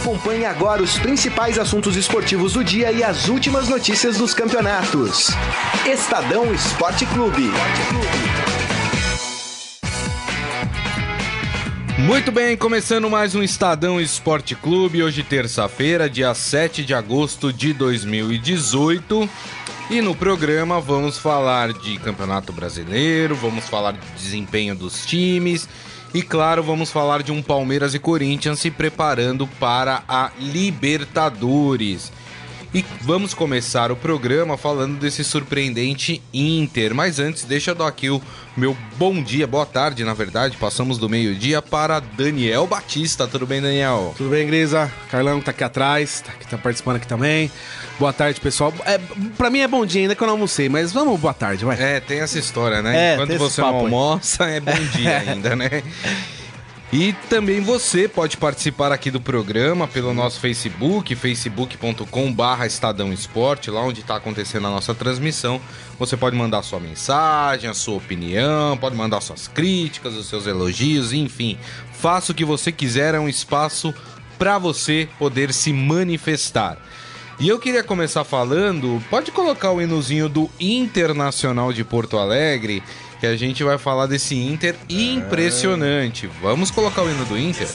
Acompanhe agora os principais assuntos esportivos do dia e as últimas notícias dos campeonatos. Estadão Esporte Clube. Muito bem, começando mais um Estadão Esporte Clube, hoje terça-feira, dia 7 de agosto de 2018. E no programa vamos falar de Campeonato Brasileiro, vamos falar de desempenho dos times e, claro, vamos falar de um Palmeiras e Corinthians se preparando para a Libertadores. E vamos começar o programa falando desse surpreendente Inter. Mas antes, deixa eu dar aqui o meu bom dia, boa tarde, na verdade. Passamos do meio-dia para Daniel Batista. Tudo bem, Daniel? Tudo bem, Grisa? Carlão tá aqui atrás, tá, tá participando aqui também. Boa tarde, pessoal. É, pra mim é bom dia ainda que eu não almocei, mas vamos boa tarde, vai. É, tem essa história, né? É, Enquanto você não aí. almoça, é bom dia ainda, né? E também você pode participar aqui do programa pelo nosso Facebook, facebook.com barra Estadão Esporte, lá onde está acontecendo a nossa transmissão. Você pode mandar sua mensagem, a sua opinião, pode mandar suas críticas, os seus elogios, enfim. Faça o que você quiser, é um espaço para você poder se manifestar. E eu queria começar falando, pode colocar o hinozinho do Internacional de Porto Alegre, que a gente vai falar desse Inter impressionante. Vamos colocar o hino do Inter?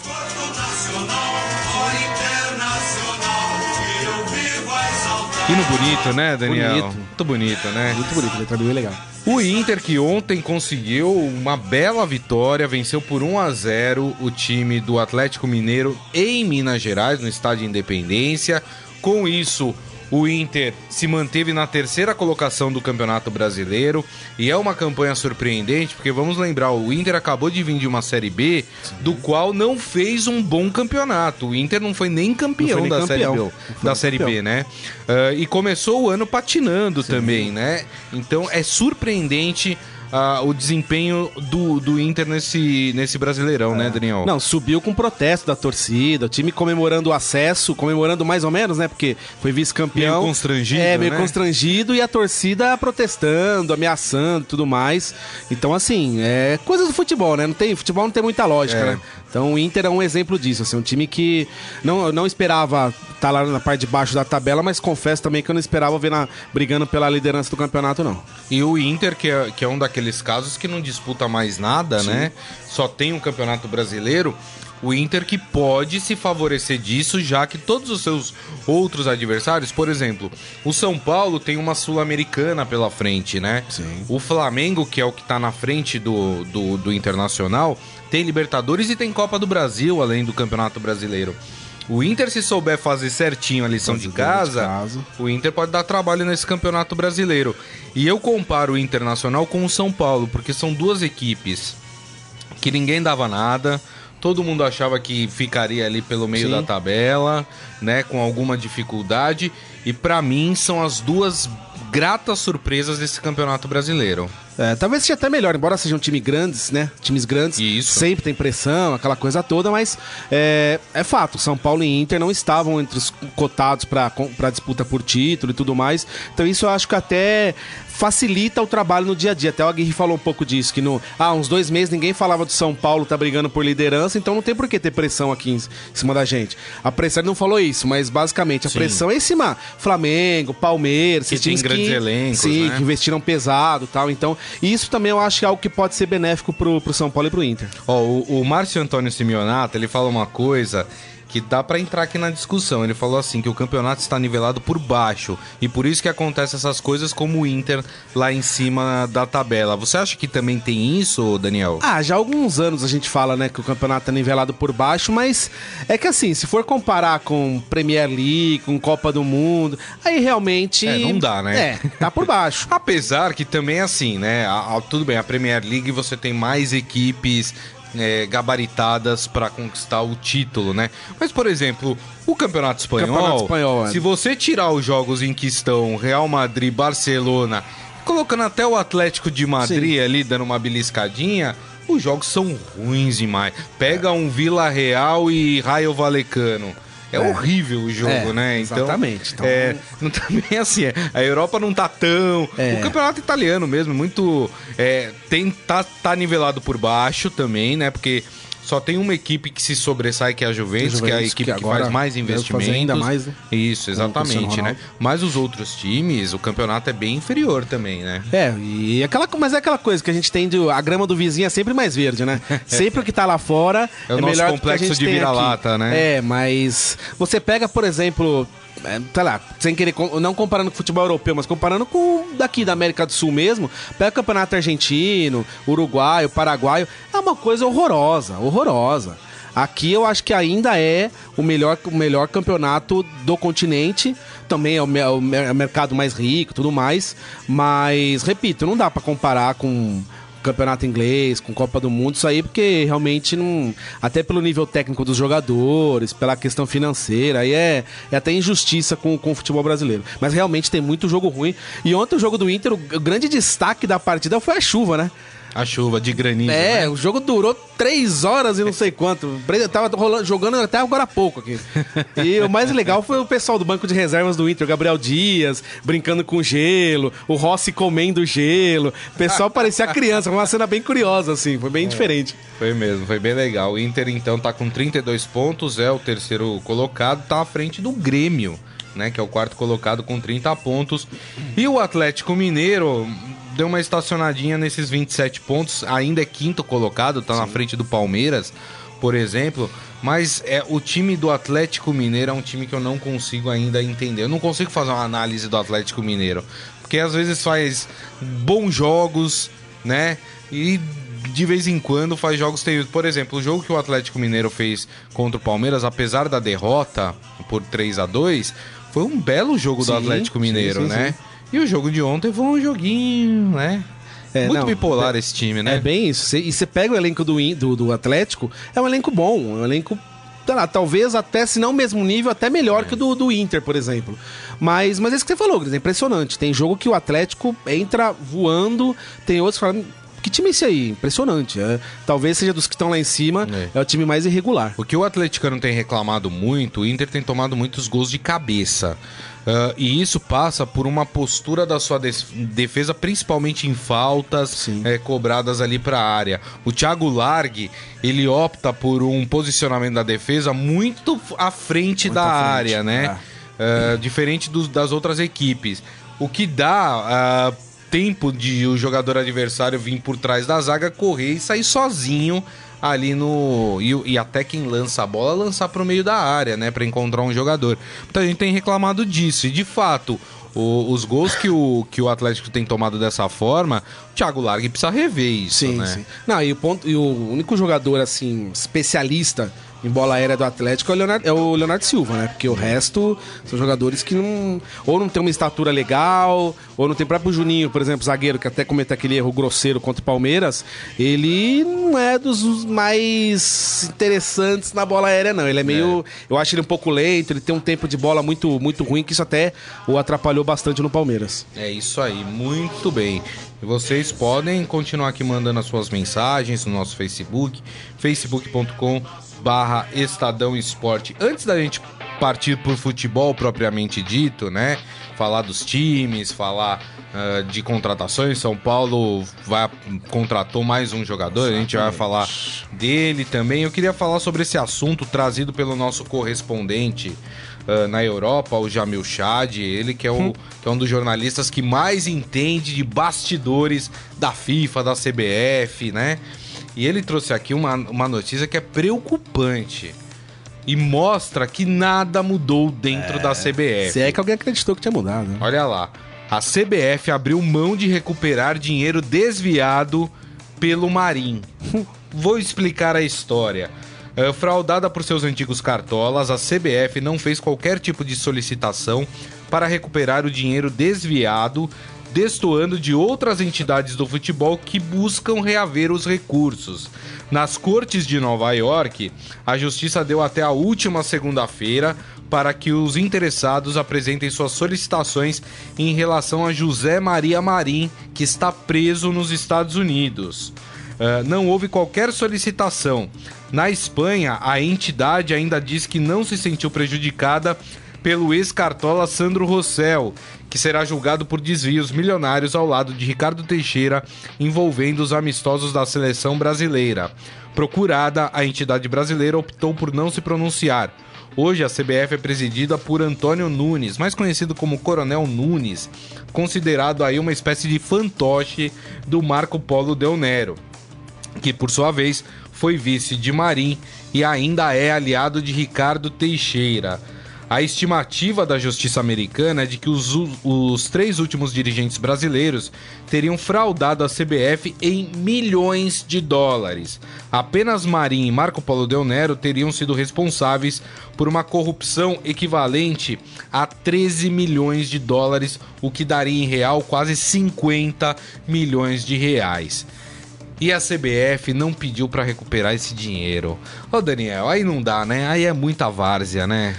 Hino bonito, né, Daniel? Bonito. Muito bonito, né? Muito bonito, letra bem legal. O Inter que ontem conseguiu uma bela vitória, venceu por 1 a 0 o time do Atlético Mineiro em Minas Gerais, no estádio Independência. Com isso, o Inter se manteve na terceira colocação do Campeonato Brasileiro e é uma campanha surpreendente, porque vamos lembrar, o Inter acabou de vir de uma Série B, do qual não fez um bom campeonato. O Inter não foi nem campeão nem da campeão. Série B, foi da Série B, campeão. né? Ah, e começou o ano patinando também, né? Então é surpreendente ah, o desempenho do, do Inter nesse, nesse Brasileirão, né, Daniel? Não, subiu com protesto da torcida, o time comemorando o acesso, comemorando mais ou menos, né? Porque foi vice-campeão. Meio constrangido, É, meio né? constrangido e a torcida protestando, ameaçando e tudo mais. Então, assim, é coisa do futebol, né? Não tem, futebol não tem muita lógica, É. né? Então o Inter é um exemplo disso, assim, um time que não, não esperava estar lá na parte de baixo da tabela, mas confesso também que eu não esperava ver na, brigando pela liderança do campeonato, não. E o Inter, que é, que é um daqueles casos que não disputa mais nada, né? Só tem um campeonato brasileiro. O Inter que pode se favorecer disso, já que todos os seus outros adversários, por exemplo, o São Paulo tem uma Sul-Americana pela frente, né? Sim. O Flamengo, que é o que tá na frente do, do, do Internacional, tem Libertadores e tem Copa do Brasil, além do Campeonato Brasileiro. O Inter, se souber fazer certinho a lição de dever de casa, casa. o Inter pode dar trabalho nesse campeonato brasileiro. E eu comparo o Internacional com o São Paulo, porque são duas equipes que ninguém dava nada. Todo mundo achava que ficaria ali pelo meio Sim. da tabela, né, com alguma dificuldade. E pra mim são as duas gratas surpresas desse campeonato brasileiro. É, talvez seja até melhor, embora sejam times grandes, né? Times grandes Isso. sempre tem pressão, aquela coisa toda, mas é, é fato, São Paulo e Inter não estavam entre os cotados para disputa por título e tudo mais. Então isso eu acho que até facilita o trabalho no dia a dia. Até o Aguirre falou um pouco disso, que no, ah, uns dois meses ninguém falava do São Paulo tá brigando por liderança, então não tem por que ter pressão aqui em, cima da gente. A pressão ele não falou isso, mas basicamente a Sim. pressão é em cima Flamengo, Palmeiras, Que tem grandes elencos, sim, né? que investiram pesado e tal. Então, isso também eu acho que é algo que pode ser benéfico pro, pro São Paulo e pro Inter. Ó, o, o Márcio Antônio Simeonato, ele fala uma coisa que dá pra entrar aqui na discussão. Ele falou assim que o campeonato está nivelado por baixo e por isso que acontecem essas coisas como o Inter lá em cima da tabela. Você acha que também tem isso, Daniel? Ah, já há alguns anos a gente fala, né, que o campeonato é nivelado por baixo, mas é que assim, se for comparar com Premier League, com Copa do Mundo, aí realmente. É, não dá, né? É, tá por baixo. Apesar que também é assim, né? A- a- tudo bem, a Premier League você tem mais equipes é, gabaritadas pra conquistar o título, né? Mas, por exemplo, o Campeonato Espanhol, Campeonato Espanhol, é. se você tirar os jogos em que estão Real Madrid, Barcelona, colocando até o Atlético de Madrid ali dando uma beliscadinha, os jogos são ruins demais. Pega um Vila Real e Raio Valecano. É, É. horrível o jogo, É, né? Então, exatamente. Então- é, não tá bem assim. é. A Europa não tá tão. O campeonato italiano mesmo, muito. É, tem, tá, tá nivelado por baixo também, né? Porque Só tem uma equipe que se sobressai, que é a Juventus, A que é a Juventus, equipe que que, faz mais investimentos. ainda mais, né? Isso, exatamente, né? Mas os outros times, o campeonato é bem inferior também, né? É, e aquela, mas é aquela coisa que a gente tem de. A grama do vizinho é sempre mais verde, né? Sempre o que tá lá fora É o é, nosso melhor do que a complexo gente de vira-lata, né? É, mas você pega, por exemplo. É, sei lá, sem querer, não comparando com o futebol europeu, mas comparando com o daqui da América do Sul mesmo, pega o campeonato argentino, uruguaio, paraguaio, é uma coisa horrorosa, horrorosa. Aqui eu acho que ainda é o melhor, o melhor campeonato do continente. Também é o, me- o mer- mercado mais rico tudo mais. Mas, repito, não dá pra comparar com campeonato inglês, com Copa do Mundo, isso aí, porque realmente não. Até pelo nível técnico dos jogadores, pela questão financeira, aí é, é até injustiça com, com o futebol brasileiro. Mas realmente tem muito jogo ruim. E ontem o jogo do Inter, o, grande destaque da partida foi a chuva, né? A chuva de granizo. É, né? o jogo durou três horas e não sei quanto. Eu tava rolando- jogando até agora há pouco aqui. E o mais legal foi o pessoal do banco de reservas do Inter, o Gabriel Dias, brincando com gelo, o Rossi comendo gelo. O pessoal parecia criança, foi uma cena bem curiosa, assim, foi bem diferente. Foi mesmo, foi bem legal. O Inter então tá com 32 pontos, é o terceiro colocado, tá à frente do Grêmio, né, que é o quarto colocado com 30 pontos. E o Atlético Mineiro deu uma estacionadinha nesses 27 pontos, ainda é quinto colocado, tá na frente do Palmeiras, por exemplo, mas é o time do Atlético Mineiro é um time que eu não consigo ainda entender. Eu não consigo fazer uma análise do Atlético Mineiro, porque às vezes faz bons jogos, né? E de vez em quando faz jogos teios. Por exemplo, o jogo que o Atlético Mineiro fez contra o Palmeiras, apesar da derrota por 3 a 2 foi um belo jogo do Sim, Atlético sim, Mineiro, sim, né? E o jogo de ontem foi um joguinho, né? É, Muito não, bipolar é- esse time, né? É bem isso. Cê- e você pega o elenco do, do, do Atlético, é um elenco bom, é um elenco. sei lá, talvez até, se não o mesmo nível, até melhor que o do, do Inter, por exemplo. Mas, mas é isso que você falou, Gris, é impressionante. Tem jogo que o Atlético entra voando, tem outros que falam. Que time é esse aí? Impressionante. É, talvez seja dos que estão lá em cima, É. é. o time mais irregular. O que o atleticano tem reclamado muito, o Inter tem tomado muitos gols de cabeça. Ah, e isso passa por uma postura da sua defesa, principalmente em faltas eh, cobradas ali para a área. O Thiago Largue, ele opta por um posicionamento da defesa muito à frente Muito da à frente, área, né? Ah, diferente dos- das outras equipes. O que dá ah, tempo de o jogador adversário vir por trás da zaga, correr e sair sozinho ali no. E, e até quem lança a bola lançar pro meio da área, né? Pra encontrar um jogador. Então a gente tem reclamado disso. E de fato, o- os gols que o, que o Atlético tem tomado dessa forma, o Thiago Largue precisa rever isso, Sim, né? sim. Não, e o, ponto, e o único jogador, assim, especialista em bola aérea do Atlético é o Leonardo, é o Leonardo Silva, né? Porque o resto são jogadores que não. Ou não tem uma estatura legal, ou não tem o próprio Juninho, por exemplo, zagueiro, que até comete aquele erro grosseiro contra o Palmeiras. Ele não é dos mais interessantes na bola aérea, não. Ele é meio. Eu acho ele um pouco lento, ele tem um tempo de bola muito, muito ruim, que isso até o atrapalhou bastante no Palmeiras. É isso aí, muito bem. E vocês podem continuar aqui mandando as suas mensagens no nosso Facebook, facebook.com barra Estadão Esporte. Antes da gente partir pro futebol propriamente dito, né? Falar dos times, falar ah, de contratações. São Paulo vai, contratou mais um jogador, a gente vai falar dele também. Eu queria falar sobre esse assunto trazido pelo nosso correspondente ah, na Europa, o Jamil Chad, ele que é, o, que é um dos jornalistas que mais entende de bastidores da FIFA, da CBF, né? E ele trouxe aqui uma, uma notícia que é preocupante e mostra que nada mudou dentro da CBF. Se é que alguém acreditou que tinha mudado, né? Olha lá. A CBF abriu mão de recuperar dinheiro desviado pelo Marim. Vou explicar a história. Eh, fraudada por seus antigos cartolas, a CBF não fez qualquer tipo de solicitação para recuperar o dinheiro desviado, destoando de outras entidades do futebol que buscam reaver os recursos. Nas cortes de Nova York, a justiça deu até a última segunda-feira para que os interessados apresentem suas solicitações em relação a José Maria Marim, que está preso nos Estados Unidos. Ah, não houve qualquer solicitação. Na Espanha, a entidade ainda diz que não se sentiu prejudicada pelo ex-cartola Sandro Rossell, que será julgado por desvios milionários ao lado de Ricardo Teixeira envolvendo os amistosos da seleção brasileira. Procurada, a entidade brasileira optou por não se pronunciar. Hoje a CBF é presidida por Antônio Nunes, mais conhecido como Coronel Nunes, considerado aí uma espécie de fantoche do Marco Polo Del Nero, que por sua vez foi vice de Marim e ainda é aliado de Ricardo Teixeira. A estimativa da justiça americana é de que os, os três últimos dirigentes brasileiros teriam fraudado a CBF em milhões de dólares. Apenas Marim e Marco Polo Del Nero teriam sido responsáveis por uma corrupção equivalente a 13 milhões de dólares, o que daria em real quase 50 milhões de reais. E a CBF não pediu para recuperar esse dinheiro. Ô Daniel, aí não dá, né? Aí é muita várzea, né?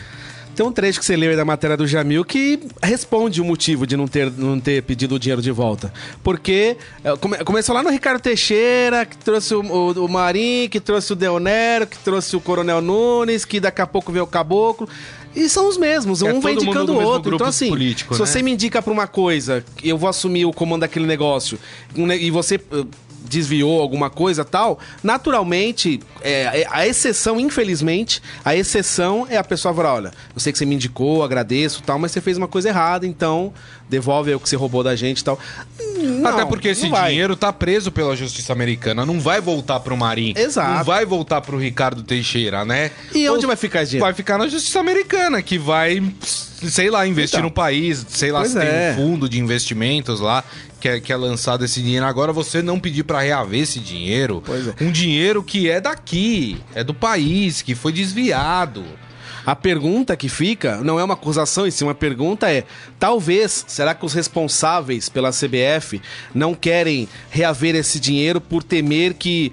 Tem um trecho que você leu aí da matéria do Jamil que responde o motivo de não ter, não ter pedido o dinheiro de volta. Porque é, come, começou lá no Ricardo Teixeira, que trouxe o, o, o Marim, que trouxe o Deonero, que trouxe o Coronel Nunes, que daqui a pouco veio o Caboclo. E são os mesmos, É um vai indicando do o outro. Então, assim, político, se né? você me indica pra uma coisa, eu vou assumir o comando daquele negócio, ne- e você uh, desviou alguma coisa tal, naturalmente, é, é- a exceção, infelizmente, a exceção é a pessoa falar, olha, eu sei que você me indicou, agradeço tal, mas você fez uma coisa errada, então devolve o que você roubou da gente e tal. Não, Até porque esse dinheiro tá preso pela justiça americana, não vai voltar pro Marim. Exato. Não vai voltar pro Ricardo Teixeira, né? E onde Ou- vai ficar esse dinheiro? Vai ficar na justiça americana, que vai, sei lá, investir Então. no país, sei lá se é. tem um fundo de investimentos lá que é, que é lançado esse dinheiro. Agora você não pedir pra reaver esse dinheiro, é. um dinheiro que é daqui, é do país, que foi desviado. A pergunta que fica não é uma acusação, e sim uma pergunta é: talvez, será que os responsáveis pela CBF não querem reaver esse dinheiro por temer que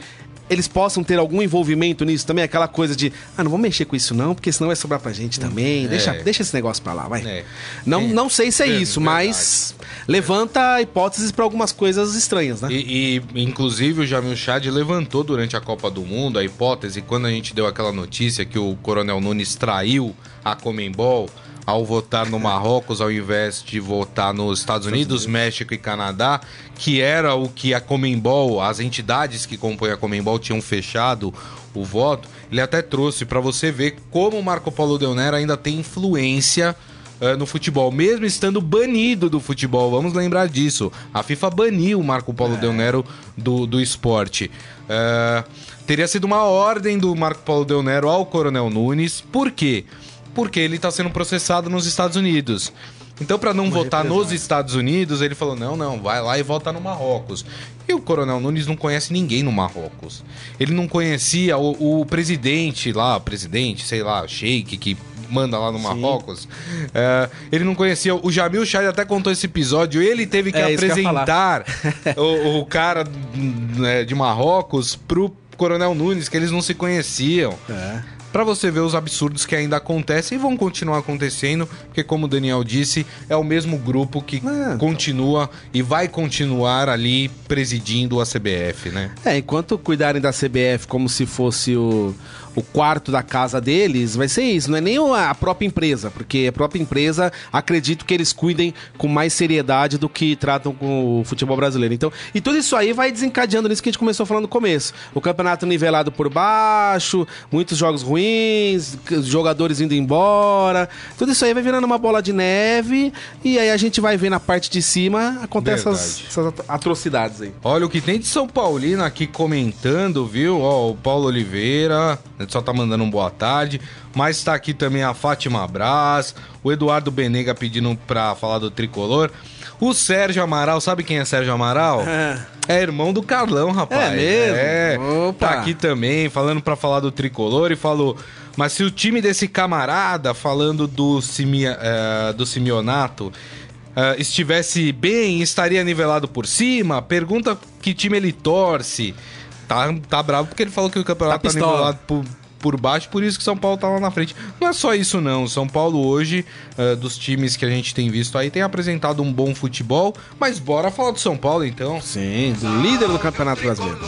eles possam ter algum envolvimento nisso também? Aquela coisa de, ah, não vamos mexer com isso não, porque senão vai sobrar pra gente também. Deixa, deixa esse negócio pra lá, vai. É. Não, É. não sei se é É, isso, verdade. mas levanta hipóteses pra algumas coisas estranhas, né? E, e, inclusive, o Jamil Chad levantou durante a Copa do Mundo a hipótese, quando a gente deu aquela notícia que o Coronel Nunes traiu a Comembol ao votar no Marrocos ao invés de votar nos Estados Unidos, México e Canadá, que era o que a Comembol, as entidades que compõem a Comembol tinham fechado o voto. Ele até trouxe para você ver como o Marco Polo Del Nero ainda tem influência eh, no futebol, mesmo estando banido do futebol. Vamos lembrar disso. A FIFA baniu o Marco Polo Del Nero do, do esporte. Eh, teria sido uma ordem do Marco Polo Del Nero ao Coronel Nunes. Por quê? Porque ele está sendo processado nos Estados Unidos. Então, para não votar nos Estados Unidos, ele falou: não, não, vai lá e vota no Marrocos. E o Coronel Nunes não conhece ninguém no Marrocos. Ele não conhecia o, o presidente lá, presidente, sei lá, sheik que manda lá no Marrocos. É, ele não conhecia. O Jamil Chad até contou esse episódio. Ele teve que É, isso que apresentar o, o cara né, de Marrocos pro Coronel Nunes, que eles não se conheciam. É. Pra você ver os absurdos que ainda acontecem e vão continuar acontecendo, porque como o Daniel disse, é o mesmo grupo que É, continua e vai continuar ali presidindo a CBF, né? É, enquanto cuidarem da CBF como se fosse o, o quarto da casa deles, vai ser isso. Não é nem a própria empresa, porque a própria empresa, acredito que eles cuidem com mais seriedade do que tratam com o futebol brasileiro. Então, e tudo isso aí vai desencadeando nisso que a gente começou falando no começo. O campeonato nivelado por baixo, muitos jogos ruins, jogadores indo embora. Tudo isso aí vai virando uma bola de neve e aí a gente vai ver na parte de cima acontecem essas, essas atro- atrocidades aí. Olha o que tem de São Paulino aqui comentando, viu? Ó, o Paulo Oliveira, só tá mandando um boa tarde. Mas tá aqui também a Fátima Braz, o Eduardo Benega pedindo pra falar do tricolor. O Sérgio Amaral, sabe quem é Sérgio Amaral? É irmão do Carlão, rapaz. É mesmo? É. Opa. Tá aqui também, falando pra falar do tricolor e falou. Mas se o time desse camarada, falando do, Simia, eh, do Simeonato, eh, estivesse bem, estaria nivelado por cima? Pergunta que time ele torce. Tá, tá bravo porque ele falou que o campeonato Tá tá, nivelado por, por baixo, por isso que São Paulo tá lá na frente. Não é só isso, não. São Paulo hoje, eh, dos times que a gente tem visto aí, tem apresentado um bom futebol. Mas bora falar do São Paulo então. Sim, líder do Campeonato Brasileiro.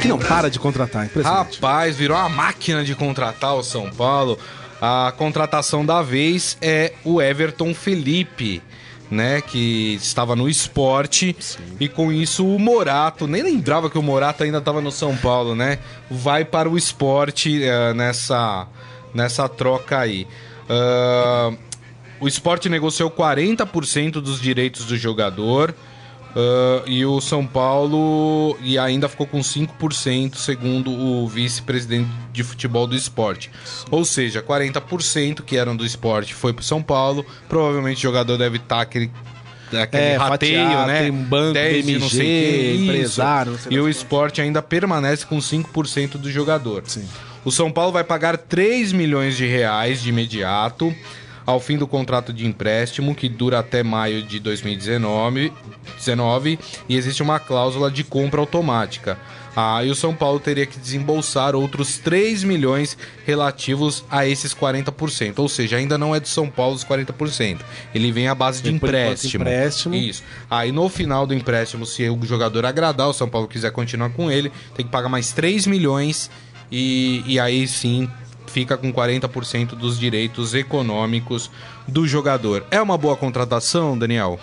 Que não para de contratar, impressionante. Rapaz, virou uma máquina de contratar o São Paulo. A contratação da vez é o Everton Felipe, né, que estava no esporte, e com isso o Morato, nem lembrava que o Morato ainda estava no São Paulo, né, vai para o esporte uh, nessa, nessa troca aí. Uh, o esporte negociou 40% dos direitos do jogador. Uh, e o São Paulo e ainda ficou com 5%, segundo o vice-presidente de futebol do esporte. Ou seja, 40% que eram do esporte foi para São Paulo. Provavelmente o jogador deve estar tá aquele aquele é, rateio, fatiado, né? Tem banco, 10, BMG, não sei que, empresário. e o esporte ainda permanece com 5% do jogador. Sim. O São Paulo vai pagar 3 milhões de reais de imediato ao fim do contrato de empréstimo, que dura até maio de 2019, 19, e existe uma cláusula de compra automática. Ah, e o São Paulo teria que desembolsar outros 3 milhões relativos a esses 40%. Ou seja, ainda não é do São Paulo os 40%. Ele vem à base de empréstimo. empréstimo. Isso. Aí no final do empréstimo, se o jogador agradar, o São Paulo quiser continuar com ele, tem que pagar mais 3 milhões e, e aí sim fica com 40% dos direitos econômicos do jogador. É uma boa contratação, Daniel?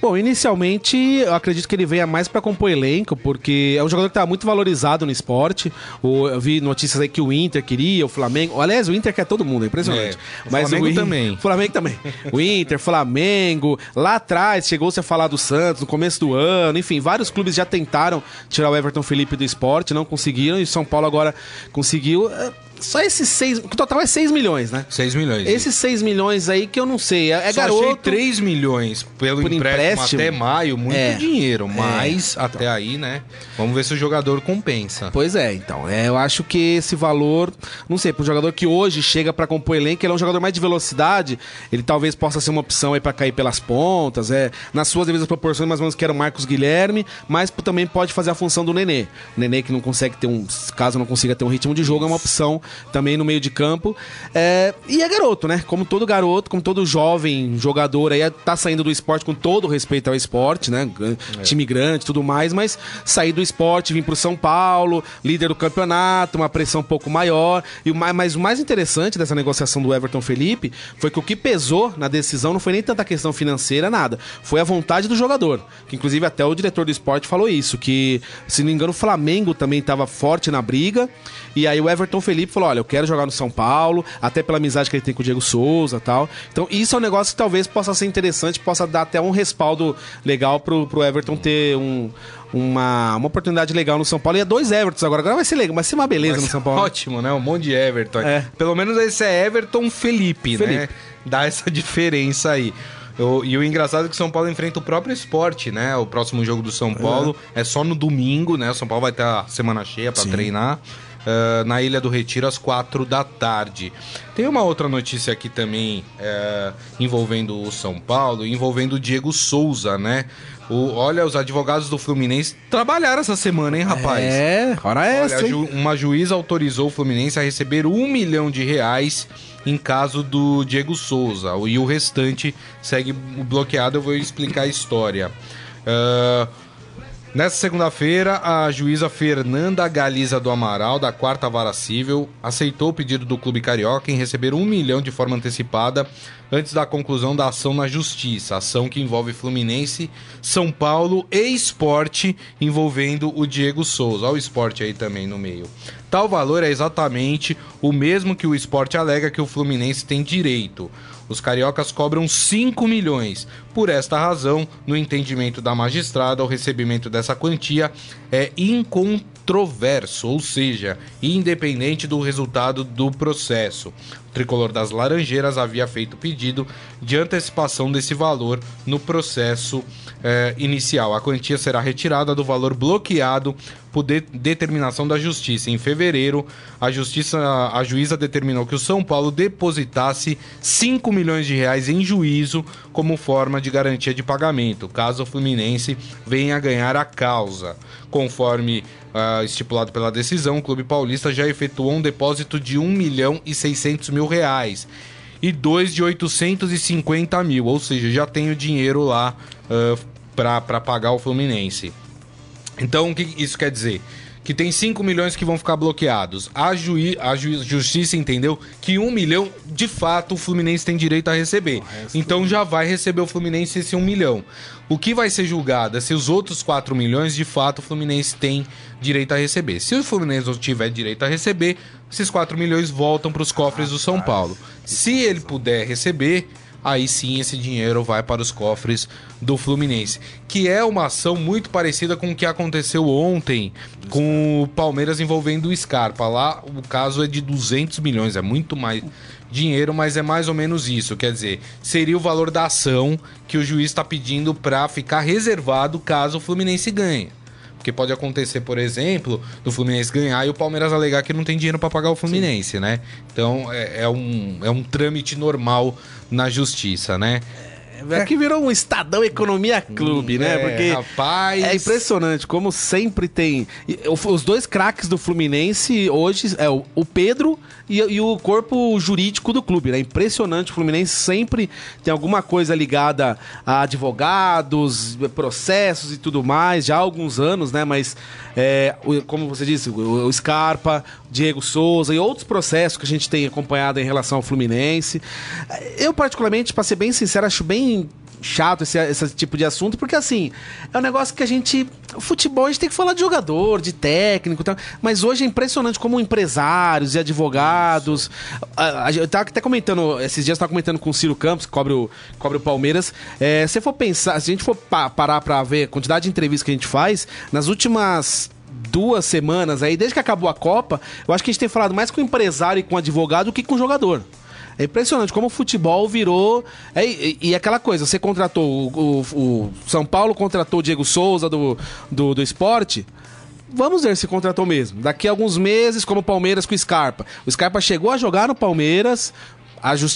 Bom, inicialmente eu acredito que ele venha mais para compor elenco, porque é um jogador que está muito valorizado no esporte. O, eu vi notícias aí que o Inter queria, o Flamengo. Aliás, o Inter quer todo mundo, é impressionante. É, o Mas Flamengo o também. O Flamengo também. o Inter, Flamengo. Lá atrás chegou-se a falar do Santos no começo do ano. Enfim, vários clubes já tentaram tirar o Everton Felipe do esporte, não conseguiram. E São Paulo agora conseguiu. Só esses seis. O total é 6 milhões, né? 6 milhões. Esses 6 milhões aí que eu não sei. É, é Só garoto. Achei 3 milhões pelo empréstimo, empréstimo, até maio, muito é, dinheiro. É. Mas é, até então. aí, né? Vamos ver se o jogador compensa. Pois é, então. É, eu acho que esse valor, não sei, para um jogador que hoje chega para compor elenco, ele é um jogador mais de velocidade, ele talvez possa ser uma opção aí para cair pelas pontas. É, nas suas devidas proporções, mais ou menos que era o Marcos Guilherme, mas também pode fazer a função do Nenê. O Nenê que não consegue ter um. Caso não consiga ter um ritmo de jogo, é uma opção também no meio de campo. É, e é garoto, né? Como todo garoto, como todo jovem jogador aí, tá saindo do esporte com todo respeito ao esporte, né? É. Time grande tudo mais, mas sair do esporte, vir pro São Paulo, líder do campeonato, uma pressão um pouco maior. E o mais, mas o mais interessante dessa negociação do Everton Felipe foi que o que pesou na decisão não foi nem tanta questão financeira, nada. Foi a vontade do jogador. Que inclusive até o diretor do esporte falou isso, que, se não me engano, o Flamengo também estava forte na briga. E aí o Everton Felipe falou: olha, eu quero jogar no São Paulo, até pela amizade que ele tem com o Diego Souza tal. Então, isso é um negócio que talvez possa ser interessante, possa dar até um respaldo legal pro, pro Everton ter um, uma, uma oportunidade legal no São Paulo. E é dois Evertons agora. Agora vai ser legal, vai ser uma beleza vai no São Paulo. Ótimo, né? Um monte de Everton. É. Pelo menos esse é Everton Felipe, né? Felipe. né? Dá essa diferença aí. Eu, e o engraçado é que o São Paulo enfrenta o próprio esporte, né? O próximo jogo do São Paulo é, é só no domingo, né? O São Paulo vai ter a semana cheia para treinar uh, na Ilha do Retiro às quatro da tarde. Tem uma outra notícia aqui também uh, envolvendo o São Paulo, envolvendo o Diego Souza, né? O, olha, os advogados do Fluminense trabalharam essa semana, hein, rapaz? É, hora é essa. Olha, uma juíza autorizou o Fluminense a receber um milhão de reais em caso do Diego Souza. E o restante segue bloqueado. Eu vou explicar a história. Uh, Nessa segunda-feira, a juíza Fernanda Galiza do Amaral, da Quarta Vara Civil, aceitou o pedido do Clube Carioca em receber um milhão de forma antecipada antes da conclusão da ação na Justiça, ação que envolve Fluminense, São Paulo e Esporte, envolvendo o Diego Souza. Olha o esporte aí também no meio. Tal valor é exatamente o mesmo que o esporte alega que o Fluminense tem direito. Os cariocas cobram 5 milhões. Por esta razão, no entendimento da magistrada, o recebimento dessa quantia é incontroverso, ou seja, independente do resultado do processo. O tricolor das Laranjeiras havia feito pedido de antecipação desse valor no processo eh, inicial. A quantia será retirada do valor bloqueado por de determinação da Justiça. Em fevereiro, a Justiça, a juíza determinou que o São Paulo depositasse 5 milhões de reais em juízo como forma de garantia de pagamento, caso o Fluminense venha a ganhar a causa. Conforme uh, estipulado pela decisão, o Clube Paulista já efetuou um depósito de 1 milhão e 600 mil reais e dois de 850 mil, ou seja, já tem o dinheiro lá uh, para pagar o Fluminense. Então, o que isso quer dizer? que tem 5 milhões que vão ficar bloqueados. A, juí a ju justiça entendeu que 1 milhão, de fato, o Fluminense tem direito a receber. Então já vai receber o Fluminense esse 1 milhão. O que vai ser julgado é se os outros 4 milhões, de fato, o Fluminense tem direito a receber. Se o Fluminense não tiver direito a receber, esses 4 milhões voltam para os cofres do São Paulo. Se ele puder receber, aí sim esse dinheiro vai para os cofres do Fluminense. Que é uma ação muito parecida com o que aconteceu ontem com o Palmeiras envolvendo o Scarpa. Lá o caso é de 200 milhões, é muito mais dinheiro, mas é mais ou menos isso. Quer dizer, seria o valor da ação que o juiz está pedindo para ficar reservado caso o Fluminense ganhe. Porque pode acontecer, por exemplo, do Fluminense ganhar e o Palmeiras alegar que não tem dinheiro para pagar o Fluminense, Sim. né? Então é, é, um, é um trâmite normal na justiça, né? Aqui virou um Estadão Economia Clube, né? É, Porque rapaz. é impressionante como sempre tem. Os dois craques do Fluminense hoje é o Pedro e, e, o corpo jurídico do clube, né? Impressionante. O Fluminense sempre tem alguma coisa ligada a advogados, processos e tudo mais, já há alguns anos, né? Mas, é, como você disse, o Scarpa, Diego Souza e outros processos que a gente tem acompanhado em relação ao Fluminense. Eu, particularmente, para ser bem sincero, acho bem chato esse, esse tipo de assunto, porque assim, é um negócio que a gente. Futebol a gente tem que falar de jogador, de técnico, tá? mas hoje é impressionante como empresários e advogados. A, a, eu tava até comentando, esses dias eu tava comentando com o Ciro Campos, que cobre o, cobre o Palmeiras. É, se for pensar, se a gente for pa parar pra ver a quantidade de entrevistas que a gente faz, nas últimas duas semanas aí, desde que acabou a Copa, eu acho que a gente tem falado mais com empresário e com advogado do que com jogador. É impressionante como o futebol virou. É, e, e, aquela coisa, você contratou. O, o, o, São Paulo contratou o Diego Souza do, do, do esporte. Vamos ver se contratou mesmo. Daqui a alguns meses, como o Palmeiras com o Scarpa. O Scarpa chegou a jogar no Palmeiras,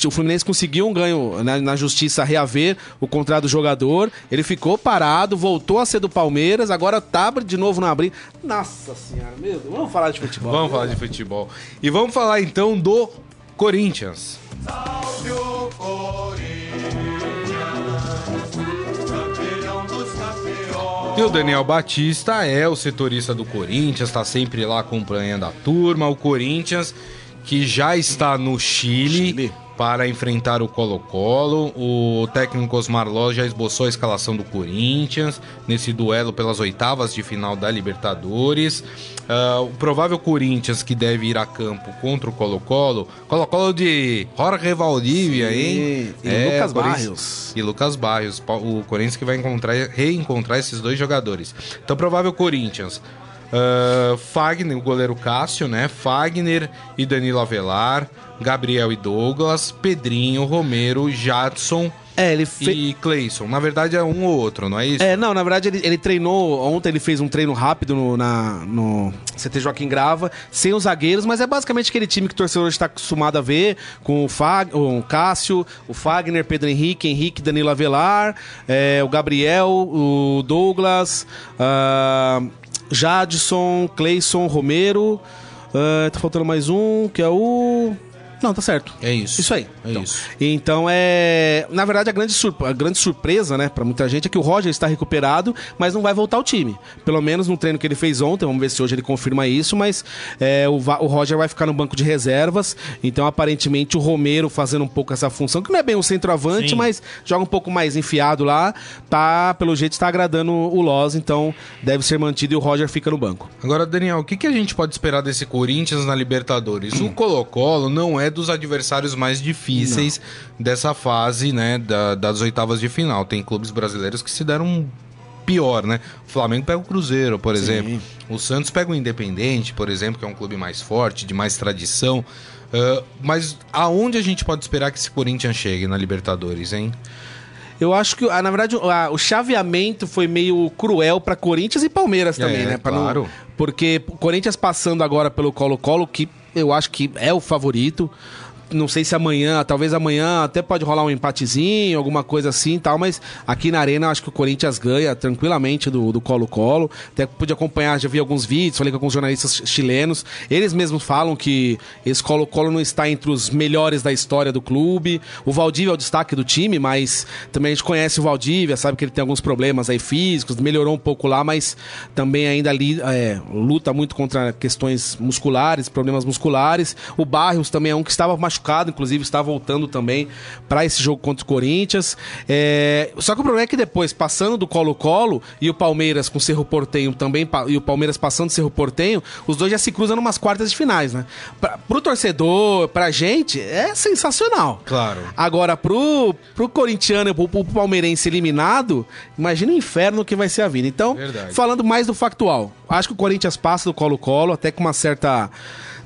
o Fluminense conseguiu um ganho na, na, justiça reaver o contrato do jogador. Ele ficou parado, voltou a ser do Palmeiras, agora tá de novo na abril. Nossa senhora, meu Deus, vamos falar de futebol. Vamos falar de futebol. E vamos falar então do Corinthians. Salve o E o Daniel Batista é o setorista do Corinthians, está sempre lá acompanhando a turma. O Corinthians que já está no Chile, Chile. Para enfrentar o Colo-Colo. O técnico Osmar Ló já esboçou a escalação do Corinthians nesse duelo pelas oitavas de final da Libertadores. Uh, o provável Corinthians que deve ir a campo contra o Colo-Colo. Colo-Colo de Jorge Valdívia, hein? E é, Lucas Barrios. E Lucas Barrios. O Corinthians que vai encontrar, reencontrar esses dois jogadores. Então, provável Corinthians. Uh, Fagner, o goleiro Cássio, né? Fagner e Danilo Avelar, Gabriel e Douglas, Pedrinho, Romero, Jadson é, ele fe... e Cleison. Na verdade é um ou outro, não é isso? É, não, na verdade ele, ele treinou. Ontem ele fez um treino rápido no, na, no CT Joaquim Grava, sem os zagueiros, mas é basicamente aquele time que o torcedor está acostumado a ver, com o, Fag, o Cássio, o Fagner, Pedro Henrique, Henrique, Danilo Avelar, é, o Gabriel, o Douglas. Uh Jadson, Cleison, Romero. Uh, tá faltando mais um, que é o. Não, tá certo. É isso. Isso aí. É então, isso. Então é. Na verdade, a grande, surp... a grande surpresa, né, pra muita gente é que o Roger está recuperado, mas não vai voltar ao time. Pelo menos no treino que ele fez ontem, vamos ver se hoje ele confirma isso, mas é, o, o Roger vai ficar no banco de reservas. Então, aparentemente, o Romero fazendo um pouco essa função, que não é bem o centroavante, Sim. mas joga um pouco mais enfiado lá. Tá, pelo jeito, está agradando o Loz, então deve ser mantido e o Roger fica no banco. Agora, Daniel, o que, que a gente pode esperar desse Corinthians na Libertadores? O Colo-Colo não é dos adversários mais difíceis Não. dessa fase, né, da, das oitavas de final. Tem clubes brasileiros que se deram pior, né? O Flamengo pega o Cruzeiro, por Sim. exemplo. O Santos pega o Independente, por exemplo, que é um clube mais forte, de mais tradição. Uh, mas aonde a gente pode esperar que esse Corinthians chegue na Libertadores, hein? Eu acho que, ah, na verdade, o chaveamento foi meio cruel para Corinthians e Palmeiras também, é, né? Pra claro. Não... Porque Corinthians passando agora pelo Colo-Colo, que eu acho que é o favorito não sei se amanhã, talvez amanhã até pode rolar um empatezinho, alguma coisa assim e tal, mas aqui na Arena acho que o Corinthians ganha tranquilamente do Colo-Colo. Até pude acompanhar, já vi alguns vídeos, falei com alguns jornalistas chilenos. Eles mesmos falam que esse Colo-Colo não está entre os melhores da história do clube. O Valdívia é o destaque do time, mas também a gente conhece o Valdívia, sabe que ele tem alguns problemas aí físicos, melhorou um pouco lá, mas também ainda ali é, luta muito contra questões musculares, problemas musculares. O Barrios também é um que estava machucado, inclusive está voltando também para esse jogo contra o Corinthians. É... Só que o problema é que depois, passando do Colo-Colo e o Palmeiras com o Cerro Portenho também, e o Palmeiras passando do Cerro Portenho, os dois já se cruzam umas quartas de finais, né? Pra, pro torcedor, pra gente, é sensacional. Claro. Agora, pro, pro corintiano, pro, pro palmeirense eliminado, imagina o inferno que vai ser a vida. Então, Verdade. falando mais do factual, acho que o Corinthians passa do Colo-Colo, até com uma certa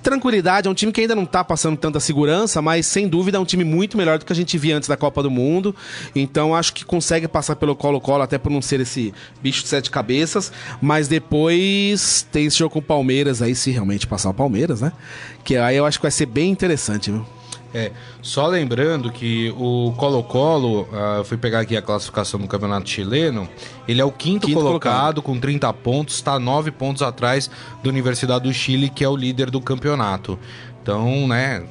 tranquilidade. É um time que ainda não tá passando tanta segurança, mas sem dúvida é um time muito melhor do que a gente via antes da Copa do Mundo. Então acho que consegue passar pelo Colo-Colo, até por não ser esse bicho de sete cabeças. Mas depois tem esse jogo com o Palmeiras aí, se realmente passar o Palmeiras, né? Que aí eu acho que vai ser bem interessante, viu? É, só lembrando que o Colo-Colo, uh, fui pegar aqui a classificação do Campeonato Chileno, ele é o quinto, quinto colocado, colocado, com 30 pontos, está 9 pontos atrás da Universidade do Chile, que é o líder do campeonato. Então, né,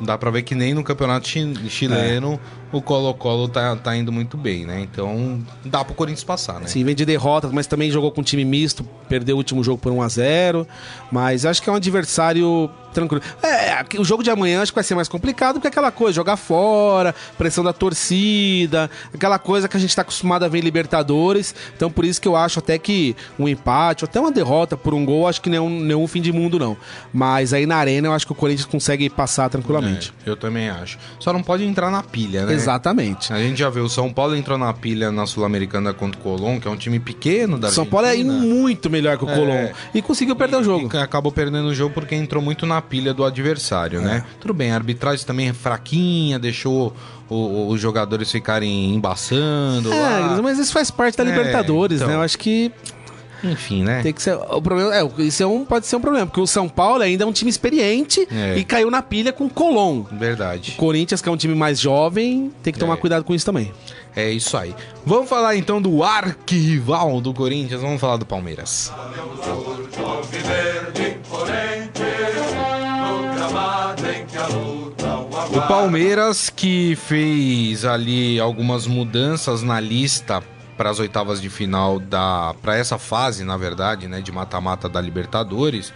dá pra ver que nem no campeonato chileno é. O Colo-Colo tá, tá indo muito bem, né? Então dá pro Corinthians passar, né? Sim, vem de derrotas, mas também jogou com um time misto, perdeu o último jogo por 1 a 0 Mas acho que é um adversário tranquilo. É, o jogo de amanhã acho que vai ser mais complicado, porque é aquela coisa, jogar fora, pressão da torcida, aquela coisa que a gente está acostumado a ver em Libertadores. Então por isso que eu acho até que um empate, ou até uma derrota por um gol, acho que nenhum, nenhum fim de mundo, não. Mas aí na arena eu acho que o Corinthians consegue passar tranquilamente. É, eu também acho. Só não pode entrar na pilha, né? Exatamente. A gente já viu, o São Paulo entrou na pilha na Sul-Americana contra o Colón, que é um time pequeno da São Paulo é muito melhor que o é, Colón. E conseguiu perder e, o jogo. acabou perdendo o jogo porque entrou muito na pilha do adversário, né? é. né? Tudo bem, a arbitragem também é fraquinha, deixou os jogadores ficarem embaçando. É, lá. mas isso faz parte da é, Libertadores, então... né? Eu acho que enfim, né? Tem que ser. O problema é, isso é um, pode ser um problema, porque o São Paulo ainda é um time experiente é. e caiu na pilha com o Colom. Verdade. O Corinthians, que é um time mais jovem, tem que tomar é. cuidado com isso também. É isso aí. Vamos falar então do arquirrival do Corinthians, vamos falar do Palmeiras. O Palmeiras que fez ali algumas mudanças na lista para as oitavas de final da para essa fase, na verdade, né, de mata-mata da Libertadores.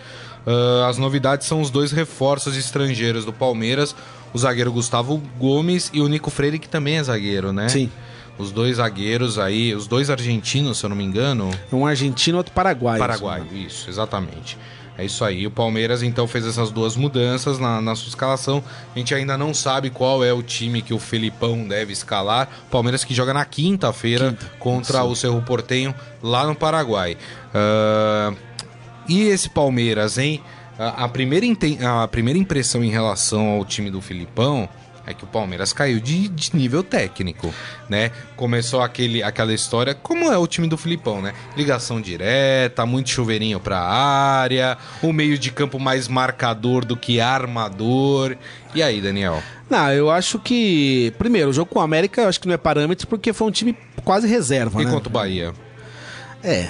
Uh, as novidades são os dois reforços estrangeiros do Palmeiras, o zagueiro Gustavo Gomes e o Nico Freire que também é zagueiro, né? Sim. Os dois zagueiros aí, os dois argentinos, se eu não me engano. Um argentino e outro paraguaio. Paraguaio, isso, exatamente. É isso aí. O Palmeiras então fez essas duas mudanças na, na sua escalação. A gente ainda não sabe qual é o time que o Felipão deve escalar. Palmeiras que joga na quinta-feira quinta. contra Sim. o Cerro Portenho lá no Paraguai. Uh, e esse Palmeiras, hein? A, a, primeira, a primeira impressão em relação ao time do Filipão é que o Palmeiras caiu de, de, nível técnico, né? Começou aquele, aquela história, como é o time do Filipão, né? Ligação direta, muito chuveirinho pra área, o meio de campo mais marcador do que armador. E aí, Daniel? Não, eu acho que. Primeiro, o jogo com o América eu acho que não é parâmetro porque foi um time quase reserva, e né? quanto o Bahia? É,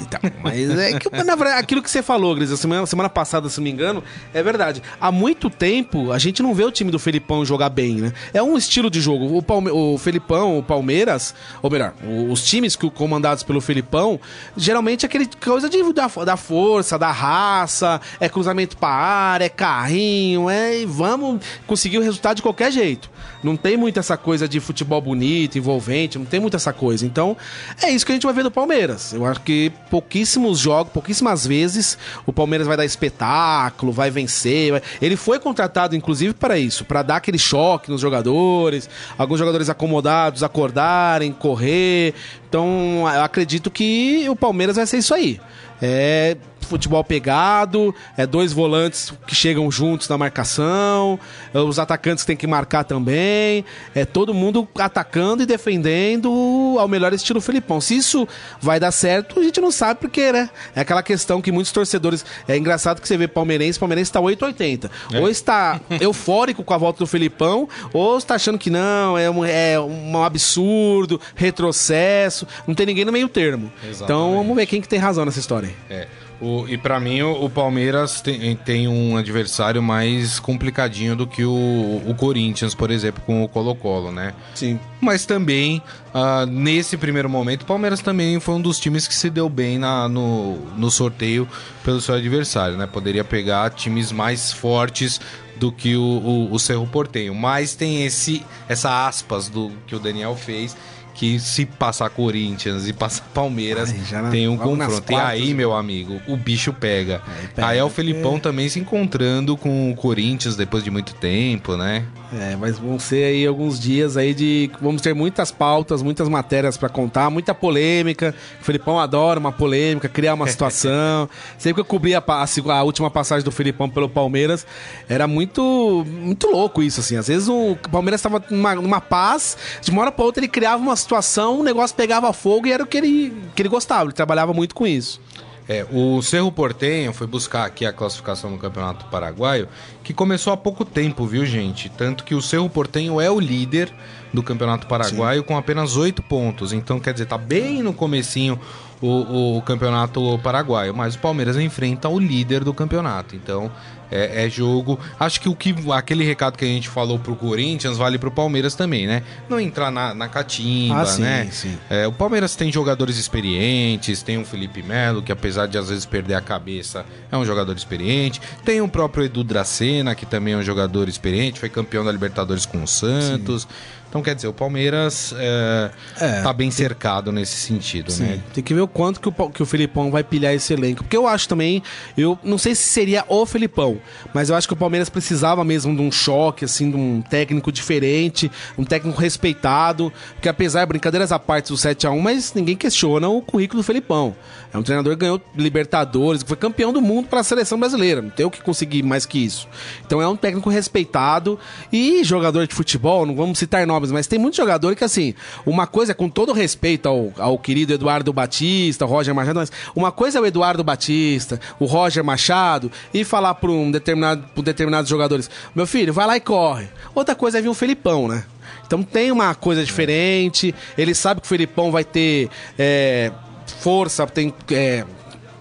então, mas é que, na verdade, aquilo que você falou, Gris, semana, semana passada, se não me engano, é verdade. Há muito tempo a gente não vê o time do Felipão jogar bem, né? É um estilo de jogo. O, Palme o Felipão, o Palmeiras, ou melhor, os times que comandados pelo Felipão, geralmente é aquele coisa de, da, da força, da raça, é cruzamento pra área, é carrinho, é vamos conseguir o resultado de qualquer jeito. Não tem muito essa coisa de futebol bonito, envolvente, não tem muito essa coisa. Então, é isso que a gente vai ver do Palmeiras. Eu acho que pouquíssimos jogos, pouquíssimas vezes o Palmeiras vai dar espetáculo, vai vencer. Vai... Ele foi contratado, inclusive, para isso, para dar aquele choque nos jogadores, alguns jogadores acomodados acordarem, correr. Então, eu acredito que o Palmeiras vai ser isso aí. É futebol pegado, é dois volantes que chegam juntos na marcação, os atacantes têm que marcar também, é todo mundo atacando e defendendo ao melhor estilo Felipão. Se isso vai dar certo, a gente não sabe porque, né? É aquela questão que muitos torcedores. É engraçado que você vê palmeirense, palmeirense está 880. É. Ou está eufórico com a volta do Felipão, ou está achando que não, é um, é um absurdo, retrocesso. Não tem ninguém no meio termo. Exatamente. Então vamos ver quem que tem razão nessa história. É. O, e para mim o, o Palmeiras tem, tem, um adversário mais complicadinho do que o, o Corinthians, por exemplo, com o Colo-Colo, né? Sim. Mas também, uh, nesse primeiro momento, o Palmeiras também foi um dos times que se deu bem na, no, no sorteio pelo seu adversário, né? Poderia pegar times mais fortes do que o, o, o Cerro Portenho. Mas tem esse essa aspas do que o Daniel fez que se passar Corinthians e passar Palmeiras, Ai, tem um confronto. E aí, meu amigo, o bicho pega. Aí, pega. aí é o Felipão é. também se encontrando com o Corinthians depois de muito tempo, né? É, mas vão ser aí alguns dias aí de. Vamos ter muitas pautas, muitas matérias para contar, muita polêmica. O Felipão adora uma polêmica, criar uma situação. Sempre que eu cobri a, a, a, última passagem do Felipão pelo Palmeiras, era muito muito louco isso, assim. Às vezes o Palmeiras estava numa, numa paz, de uma hora pra outra ele criava uma situação, o negócio pegava fogo e era o que ele, que ele gostava. Ele trabalhava muito com isso. É, o Cerro Portenho foi buscar aqui a classificação no Campeonato Paraguaio, que começou há pouco tempo, viu, gente? Tanto que o Cerro Portenho é o líder do Campeonato Paraguaio Sim. com apenas oito pontos. Então, quer dizer, tá bem no comecinho o, o, Campeonato Paraguaio. Mas o Palmeiras enfrenta o líder do campeonato. Então, é, é, jogo. Acho que o que aquele recado que a gente falou pro Corinthians vale pro Palmeiras também, né? Não entrar na, na catimba, ah, sim, né? Sim. É, o Palmeiras tem jogadores experientes, tem o Felipe Melo, que apesar de às vezes perder a cabeça, é um jogador experiente. Tem o próprio Edu Dracena, que também é um jogador experiente, foi campeão da Libertadores com o Santos. Sim. Então, quer dizer, o Palmeiras é, é, tá bem tem... cercado nesse sentido, Sim, né? Tem que ver o quanto que o, que o Filipão vai pilhar esse elenco. Porque eu acho também, eu não sei se seria o Filipão, mas eu acho que o Palmeiras precisava mesmo de um choque, assim, de um técnico diferente, um técnico respeitado. Porque apesar, brincadeiras à parte do 7 a 1 mas ninguém questiona o currículo do Felipão. É um treinador que ganhou Libertadores, que foi campeão do mundo para a seleção brasileira. Não tem o que conseguir mais que isso. Então é um técnico respeitado e jogador de futebol, não vamos citar nomes mas tem muito jogador que, assim, uma coisa, com todo respeito ao, ao querido Eduardo Batista, Roger Machado, mas uma coisa é o Eduardo Batista, o Roger Machado, e falar para um determinado, pra determinados jogadores: meu filho, vai lá e corre. Outra coisa é vir um Felipão, né? Então tem uma coisa diferente, ele sabe que o Felipão vai ter é, força, tem. É,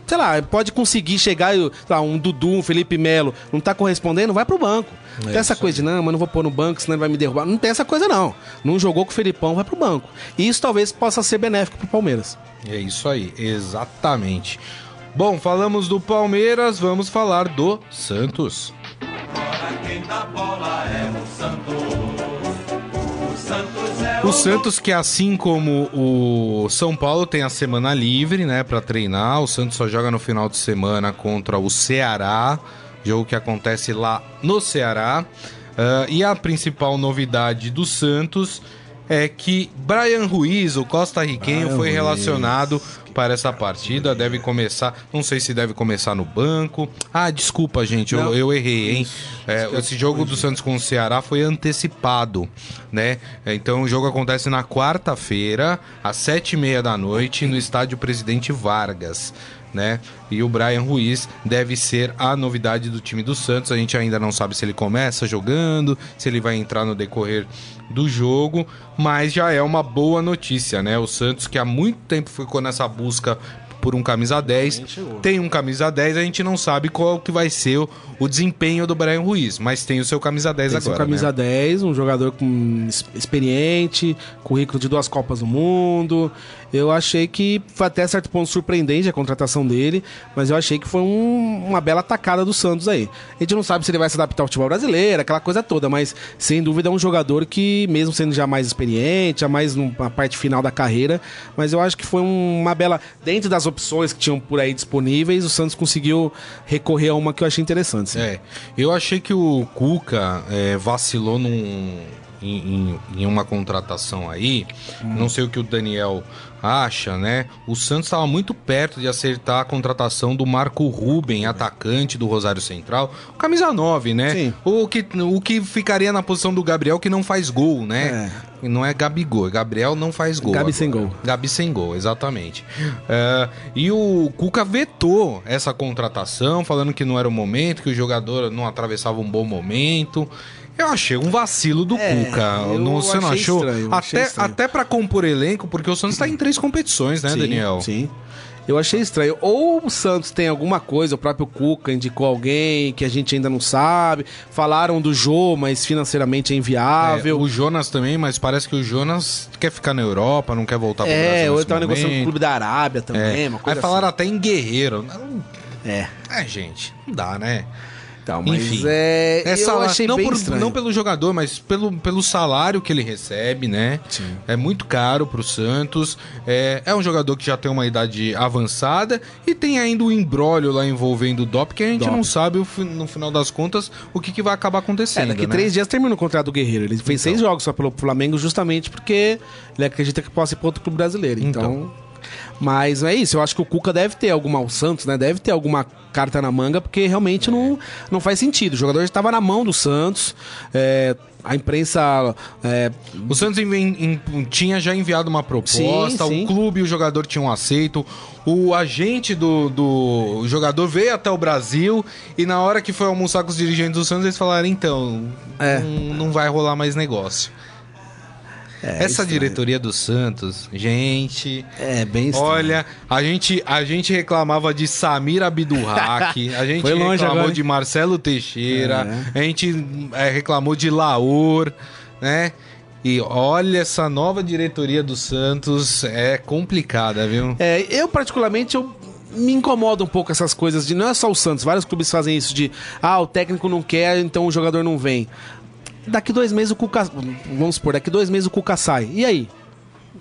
sei lá, pode conseguir chegar, lá, um Dudu, um Felipe Melo, não tá correspondendo, vai pro banco. É tem essa coisa de, não, mas não vou pôr no banco, senão ele vai me derrubar. Não tem essa coisa, não. Não jogou com o Felipão, vai pro banco. E isso talvez possa ser benéfico pro Palmeiras. É isso aí, exatamente. Bom, falamos do Palmeiras, vamos falar do Santos. Agora quem dá bola é o Santos. O Santos, que assim como o São Paulo, tem a semana livre, né, para treinar. O Santos só joga no final de semana contra o Ceará, jogo que acontece lá no Ceará. Uh, e a principal novidade do Santos é que Brian Ruiz, o costarriquenho, foi relacionado Ruiz. para essa partida. Deve começar, não sei se deve começar no banco. Ah, desculpa, gente, eu, eu, errei, hein? É, esse jogo do Santos com o Ceará foi antecipado, né? Então o jogo acontece na quarta-feira, às sete e meia da noite, no estádio Presidente Vargas né? E o Brian Ruiz deve ser a novidade do time do Santos. A gente ainda não sabe se ele começa jogando, se ele vai entrar no decorrer do jogo, mas já é uma boa notícia, né? O Santos que há muito tempo ficou nessa busca por um camisa 10. Tem um camisa 10, a gente não sabe qual que vai ser o, o desempenho do Brian Ruiz, mas tem o seu camisa 10 tem agora. Seu camisa né? 10, um jogador com experiente, currículo de duas Copas do Mundo. Eu achei que foi até certo ponto surpreendente a contratação dele, mas eu achei que foi um, uma bela atacada do Santos aí. A gente não sabe se ele vai se adaptar ao futebol brasileiro, aquela coisa toda, mas sem dúvida é um jogador que, mesmo sendo já mais experiente, já mais na parte final da carreira, mas eu acho que foi uma bela. Dentro das opções que tinham por aí disponíveis, o Santos conseguiu recorrer a uma que eu achei interessante. Sim. É, eu achei que o Cuca é, vacilou num, em, em, em, uma contratação aí. Hum. Não sei o que o Daniel acha, né? O Santos estava muito perto de acertar a contratação do Marco Ruben, atacante do Rosário Central. Camisa 9, né? Sim. O que, o que ficaria na posição do Gabriel que não faz gol, né? É. não é Gabigol, Gabriel não faz gol. Gabi agora. sem gol. Gabi sem gol, exatamente. É, e o Cuca vetou essa contratação, falando que não era o momento, que o jogador não atravessava um bom momento. Eu achei um vacilo do É, Cuca. Não, você não achou? estranho, até, estranho. até pra compor elenco, porque o Santos tá em três competições, né, Sim, Daniel? Sim. Eu achei estranho. Ou o Santos tem alguma coisa, o próprio Cuca indicou alguém que a gente ainda não sabe. Falaram do Jô, mas financeiramente é É, inviável. o Jonas também, mas parece que o Jonas quer ficar na Europa, não quer voltar pro É, Brasil. ou nesse ele tava negociando com o clube da Arábia também, É. uma Aí coisa falaram assim. até em Guerreiro. Não- É. É, gente, não dá, né? Então, mas Enfim. é. É eu achei não, bem por- estranho. não pelo jogador, mas pelo, pelo salário que ele recebe, né? Sim. É muito caro pro Santos. É, é um jogador que já tem uma idade avançada e tem ainda o embrólio lá envolvendo o DOP, que a gente Dop. não sabe no final das contas o que, que vai acabar É, acontecendo. daqui né? três dias termina o contrato do Guerreiro. Ele fez Então. seis jogos só pelo Flamengo, justamente porque ele acredita que possa ir para outro clube brasileiro. Então. Então. Mas é isso, eu acho que o Cuca deve ter alguma, o Santos, né? Deve ter alguma carta na manga, porque realmente não, não faz sentido. O jogador já estava na mão do Santos, é, a imprensa. é, O Santos envi- em- tinha já enviado uma proposta, Sim, sim. o clube e o jogador tinham aceito. O agente do, do jogador veio até o Brasil e na hora que foi almoçar com os dirigentes do Santos, eles falaram: então, É. não, não vai rolar mais negócio. É Essa estranho. diretoria do Santos, gente. É, bem estranho. Olha, a gente, a gente reclamava de Samir Abdurrak, a gente reclamou agora, de Marcelo Teixeira, a gente é, reclamou de Laor, né? E olha, essa nova diretoria do Santos é complicada, viu? É, eu particularmente eu me incomoda um pouco essas coisas de não é só o Santos, vários clubes fazem isso de ah, o técnico não quer, então o jogador não vem. Daqui dois meses o Cuca, vamos supor, daqui dois meses o Cuca sai. E aí?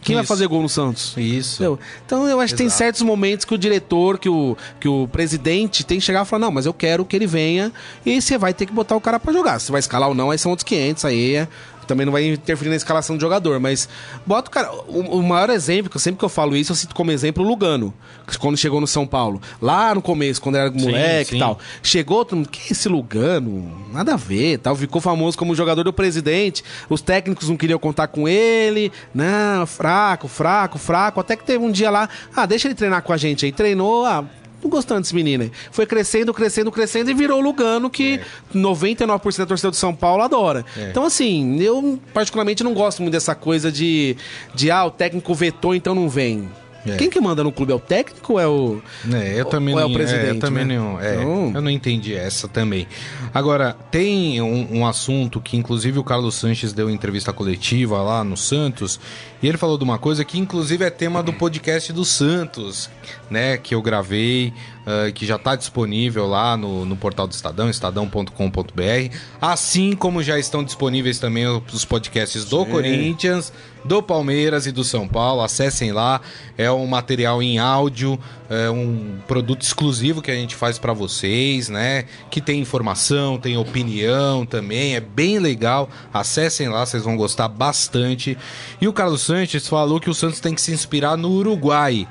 Quem vai Isso. fazer gol no Santos? Isso. Entendeu? Então eu acho que tem Exato. certos momentos que o diretor, que o, que o presidente tem que chegar e falar, não, mas eu quero que ele venha e você vai ter que botar o cara pra jogar. Se vai escalar ou não, aí são outros 500, aí é- também não vai interferir na escalação do jogador, mas bota o cara. O, maior exemplo, que eu sempre que eu falo isso, eu cito como exemplo o Lugano, quando chegou no São Paulo, lá no começo, quando era moleque sim. e tal. Chegou, todo mundo, que é esse Lugano? Nada a ver, tal. Ficou famoso como jogador do presidente. Os técnicos não queriam contar com ele. Não, fraco, fraco, fraco. Até que teve um dia lá, ah, deixa ele treinar com a gente aí. Treinou, ah, não gostando desse menino aí. Foi crescendo, crescendo, crescendo e virou o Lugano que 99% da torcida do São Paulo adora. É. Então, assim, eu particularmente não gosto muito dessa coisa de, de ah, o técnico vetou, então não vem. É. Quem que manda no clube é o técnico ou é o. É, eu também ou é não, o presidente, eu também né? não, é, Então- eu não entendi essa também. Agora, tem um, um assunto que inclusive o Carlos Sanches deu entrevista coletiva lá no Santos, e ele falou de uma coisa que inclusive é tema do podcast do Santos, né, que eu gravei, ah, que já está disponível lá no, no portal do Estadão, estadão.com.br, assim como já estão disponíveis também os podcasts do Corinthians, do Palmeiras e do São Paulo. Acessem lá, é um material em áudio, é um produto exclusivo que a gente faz para vocês, né? Que tem informação, tem opinião também, é bem legal. Acessem lá, vocês vão gostar bastante. E o Carlos Sanches falou que o Santos tem que se inspirar no Uruguai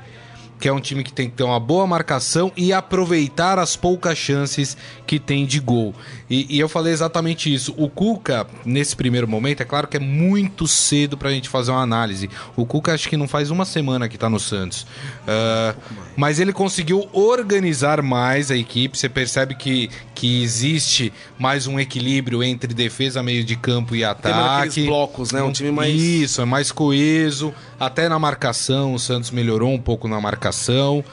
que é um time que tem que ter uma boa marcação e aproveitar as poucas chances que tem de gol. E, e eu falei exatamente isso. O Cuca, nesse primeiro momento, é claro que é muito cedo pra gente fazer uma análise. O Cuca acho que não faz uma semana que tá no Santos. Ah, mas ele conseguiu organizar mais a equipe. Você percebe que, que existe mais um equilíbrio entre defesa, meio de campo e ataque. blocos, né? Um time mais. Isso, é mais coeso. Até na marcação, o Santos melhorou um pouco na marcação.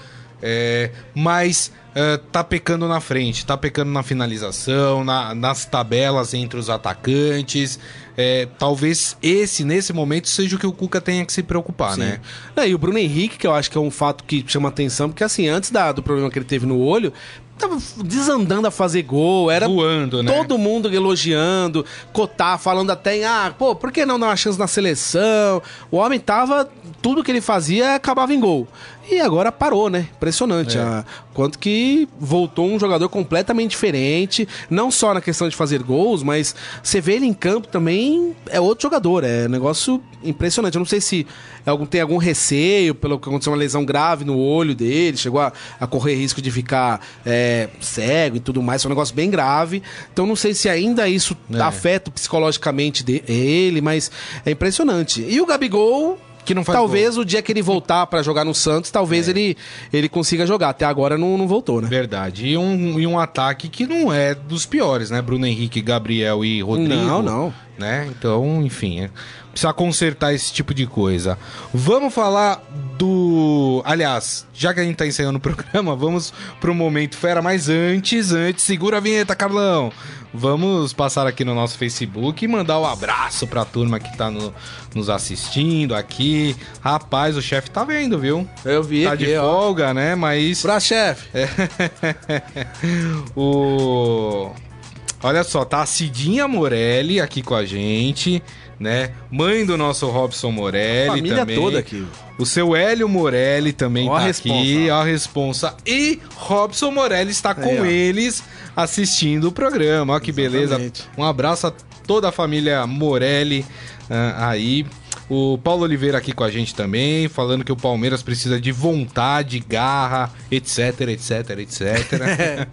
É, mas é, tá pecando na frente, tá pecando na finalização, na- nas tabelas entre os atacantes. É, talvez esse, nesse momento, seja o que o Cuca tenha que se preocupar, Sim. né? Não, e o Bruno Henrique, que eu acho que é um fato que chama atenção, porque assim, antes da- do problema que ele teve no olho, tava desandando a fazer gol, era Voando, né? todo mundo elogiando, cotar, falando até em, ah, pô, por que não dar uma chance na seleção? O homem tava tudo que ele fazia acabava em gol. E agora parou, né? Impressionante. É. A- quanto que voltou um jogador completamente diferente, não só na questão de fazer gols, mas você vê ele em campo também, é outro jogador. É um negócio impressionante. Eu não sei se é algum- tem algum receio pelo que aconteceu uma lesão grave no olho dele, chegou a, a correr risco de ficar é, cego e tudo mais. Foi um negócio bem grave. Então não sei se ainda isso É. afeta psicologicamente de- ele, mas é impressionante. E o Gabigol. Que não faz talvez o dia que ele voltar pra jogar no Santos, talvez ele, ele consiga jogar. Até agora não, não voltou, né? Verdade. E um, e um ataque que não é dos piores, né? Bruno Henrique, Gabriel e Rodrigo. Não, não. Né? Então, enfim, é, precisa consertar esse tipo de coisa. Vamos falar do. Aliás, já que a gente tá encerrando o programa, vamos pro momento fera, mas antes, antes, segura a vinheta, Carlão. Vamos passar aqui no nosso Facebook e mandar um abraço pra turma que tá no- nos assistindo aqui. Rapaz, o chefe tá vendo, viu? Eu vi Tá de folga, né? Mas. Pra chefe. o... Olha só, tá a Cidinha Morelli aqui com a gente, né? Mãe do nosso Robson Morelli Família também. toda aqui. O seu Hélio Morelli também Ó a tá responsa, aqui, a responsa. E Robson Morelli está com eles assistindo o programa. Ó que beleza. Exatamente. Um abraço a toda a família Morelli ah, aí. O Paulo Oliveira aqui com a gente também, falando que o Palmeiras precisa de vontade, garra, etc, etc, etc.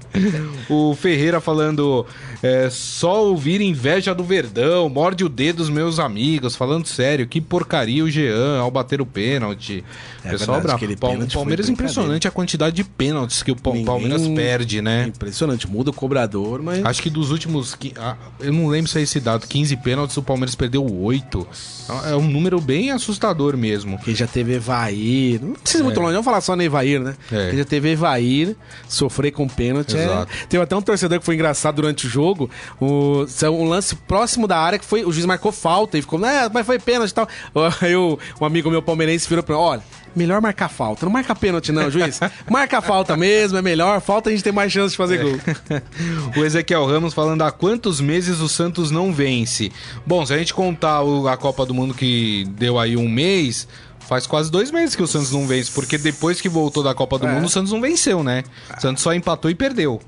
o Ferreira falando é, só ouvir inveja do Verdão, morde o dedo dos meus amigos, falando sério, que porcaria o Jean ao bater o pênalti. É Pessoal, verdade, bravo. aquele Pal- pênalti foi Palmeiras é impressionante a quantidade de pênaltis que o Pa- Ninguém- Palmeiras perde, né? Impressionante. Muda o cobrador, mas. Acho que dos últimos. Eu não lembro se é esse dado. 15 pênaltis, o Palmeiras perdeu 8. É um número bem assustador mesmo. Quem já teve Evair. Não precisa ir muito É. longe, vamos falar só no Evair, né? É. Quem já teve Evair, sofrer com pênalti. É... Exato. Teve até um torcedor que foi engraçado durante o jogo. O... Um lance próximo da área que foi. O juiz marcou falta e ficou, é, mas foi pênalti e tal. Aí o- um amigo meu palmeirense virou pra mim: olha. Melhor marcar falta. Não marca pênalti, não, juiz. Marca falta mesmo, é melhor. Falta a gente tem mais chance de fazer gol. O Ezequiel Ramos falando há quantos meses o Santos não vence. Bom, se a gente contar a Copa do Mundo que deu aí um mês, faz quase dois meses que o Santos não vence, porque depois que voltou da Copa do É. Mundo, o Santos não venceu, né? O Santos só empatou e perdeu.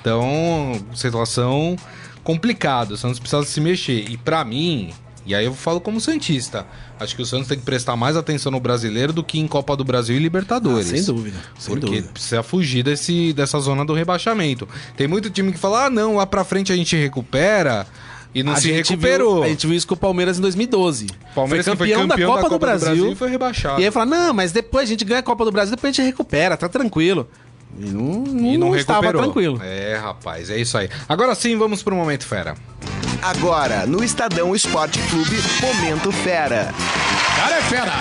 Então, situação complicada. O Santos precisa se mexer. E pra mim, e aí eu falo como Santista, acho que o Santos tem que prestar mais atenção no brasileiro do que em Copa do Brasil e Libertadores. sem dúvida. Sem Porque dúvida. precisa fugir desse, dessa zona do rebaixamento. Tem muito time que fala, ah, não, lá pra frente a gente recupera e não A se recuperou. Viu, a gente viu isso com o Palmeiras em 2012. Palmeiras foi que foi campeão, campeão da, Copa do Brasil. e foi rebaixado. E aí fala, não, mas depois a gente ganha a Copa do Brasil, depois a gente recupera, tá tranquilo. E não, não, e não, estava recuperou. tranquilo. É, rapaz, é isso aí. Agora sim, vamos pro Momento Fera. Agora, no Estadão Esporte Clube, Momento Fera. Cara é fera!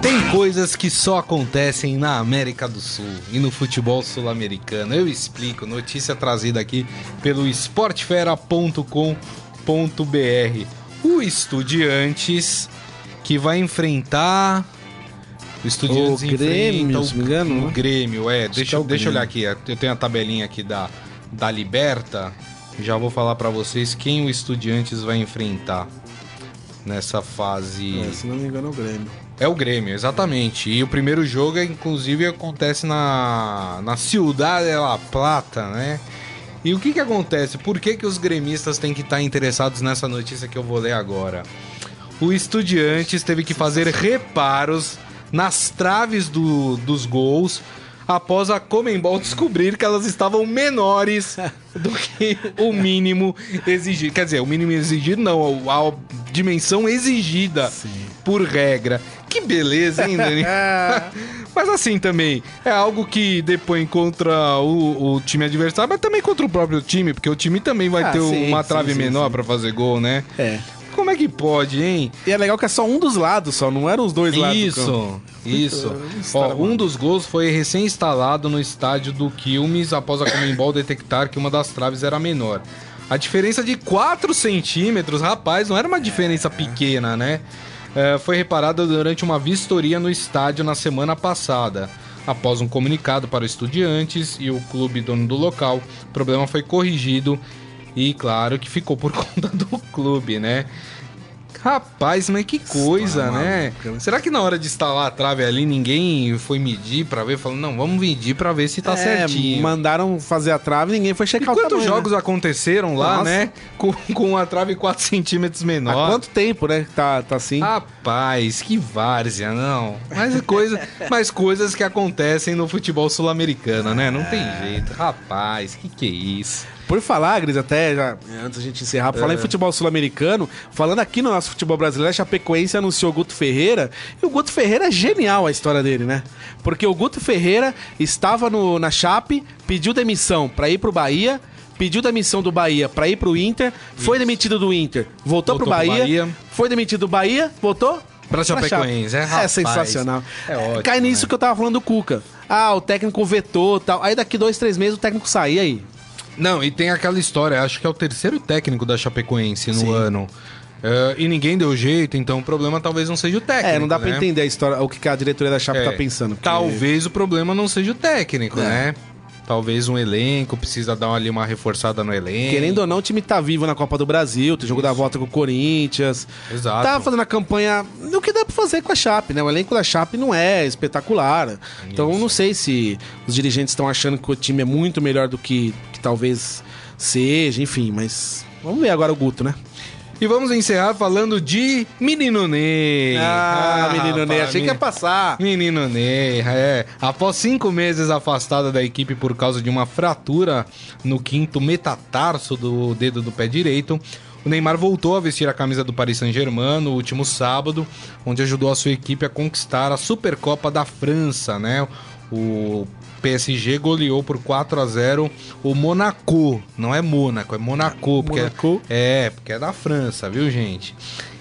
Tem coisas que só acontecem na América do Sul e no futebol sul-americano. Eu explico, notícia trazida aqui pelo esportefera.com.br. O Estudiantes que vai enfrentar o Estudiantes O Grêmio, enfrenta se não me engano, o né? Grêmio, é. Deixa, é o deixa eu olhar aqui, eu tenho a tabelinha aqui da, da Liberta. Já vou falar pra vocês quem o Estudiantes vai enfrentar nessa fase. É, se não me engano, é o Grêmio. É o Grêmio, exatamente. E o primeiro jogo, é, inclusive, acontece na, na Ciudad de La Plata, né? E o que que acontece? Por que que os gremistas têm que estar interessados nessa notícia que eu vou ler agora? O Estudiantes teve que fazer reparos nas traves do- dos gols após a Comembol descobrir que elas estavam menores do que o mínimo exigido. Quer dizer, o mínimo exigido não, a, dimensão exigida por regra. Que beleza, hein, Dani? Mas assim também, é algo que depõe contra o, o time adversário, mas também contra o próprio time, porque o time também vai Ah, ter sim, uma sim, trave sim, menor sim. pra fazer gol, né? É. Como é que pode, hein? E é legal que é só um dos lados, só, não eram os dois lados. Isso, isso. Isso Ó, um dos gols foi recém-instalado no estádio do Quilmes após a Comembol detectar que uma das traves era menor. A diferença de 4 centímetros, rapaz, não era uma diferença pequena, né? É, foi reparada durante uma vistoria no estádio na semana passada. Após um comunicado para estudiantes e o clube dono do local, o problema foi corrigido e, claro, que ficou por conta do clube, né? Rapaz, mas que coisa, História né? maluca, né? Será que na hora de instalar a trave ali ninguém foi medir pra ver? Falando, não, vamos medir pra ver se tá É, certinho. Mandaram fazer a trave e ninguém foi E checar o quantos tamanho, jogos né? aconteceram lá, Nossa. né? Com, com a trave 4 centímetros menor. Há quanto tempo, né? Tá, tá assim. Rapaz, que várzea, não. Mas, é coisa, mas coisas que acontecem no futebol sul-americano, né? Não tem jeito. Rapaz, que que é isso? Por falar, Gris, até já, antes da gente encerrar, por falar em futebol sul-americano, falando aqui no nosso futebol brasileiro, a Chapecoense anunciou o Guto Ferreira, e o Guto Ferreira é genial a história dele, né? Porque o Guto Ferreira estava no, na Chape, pediu demissão pra ir pro Bahia, pediu demissão do Bahia pra ir pro Inter, foi demitido do Inter, voltou, Voltou pro pro Bahia, Bahia. foi demitido do Bahia, voltou Pra Chapecoense, é, é sensacional. É ótimo, Cai nisso né? que eu tava falando do Cuca. Ah, o técnico vetou tal. Aí daqui dois, três meses o técnico sai, e aí? Não, e tem aquela história, acho que é o terceiro técnico da Chapecoense no Sim. ano. É, e ninguém deu jeito, então o problema talvez não seja o técnico. É, não dá pra né? entender a história, o que a diretoria da Chape É, tá pensando. porque- Talvez o problema não seja o técnico, É. né? Talvez um elenco precisa dar ali uma reforçada no elenco. Querendo ou não, o time tá vivo na Copa do Brasil, tem jogo da volta com o Corinthians. Exato. Tá fazendo a campanha o que dá pra fazer com a Chape, né? O elenco da Chape não é espetacular. Então eu não sei se os dirigentes estão achando que o time é muito melhor do que, que talvez seja, enfim, mas vamos ver agora o Guto, né? E vamos encerrar falando de Menino Ney. Ah, menino Ney, achei que ia passar. Menino Ney, é. Após cinco meses afastado da equipe por causa de uma fratura no quinto metatarso do dedo do pé direito, o Neymar voltou a vestir a camisa do Paris Saint-Germain no último sábado, onde ajudou a sua equipe a conquistar a Supercopa da França, né? O PSG goleou por 4 a 0 o Monaco. Não é Mônaco, é Monaco. Porque Monaco. É, porque é da França, viu, gente?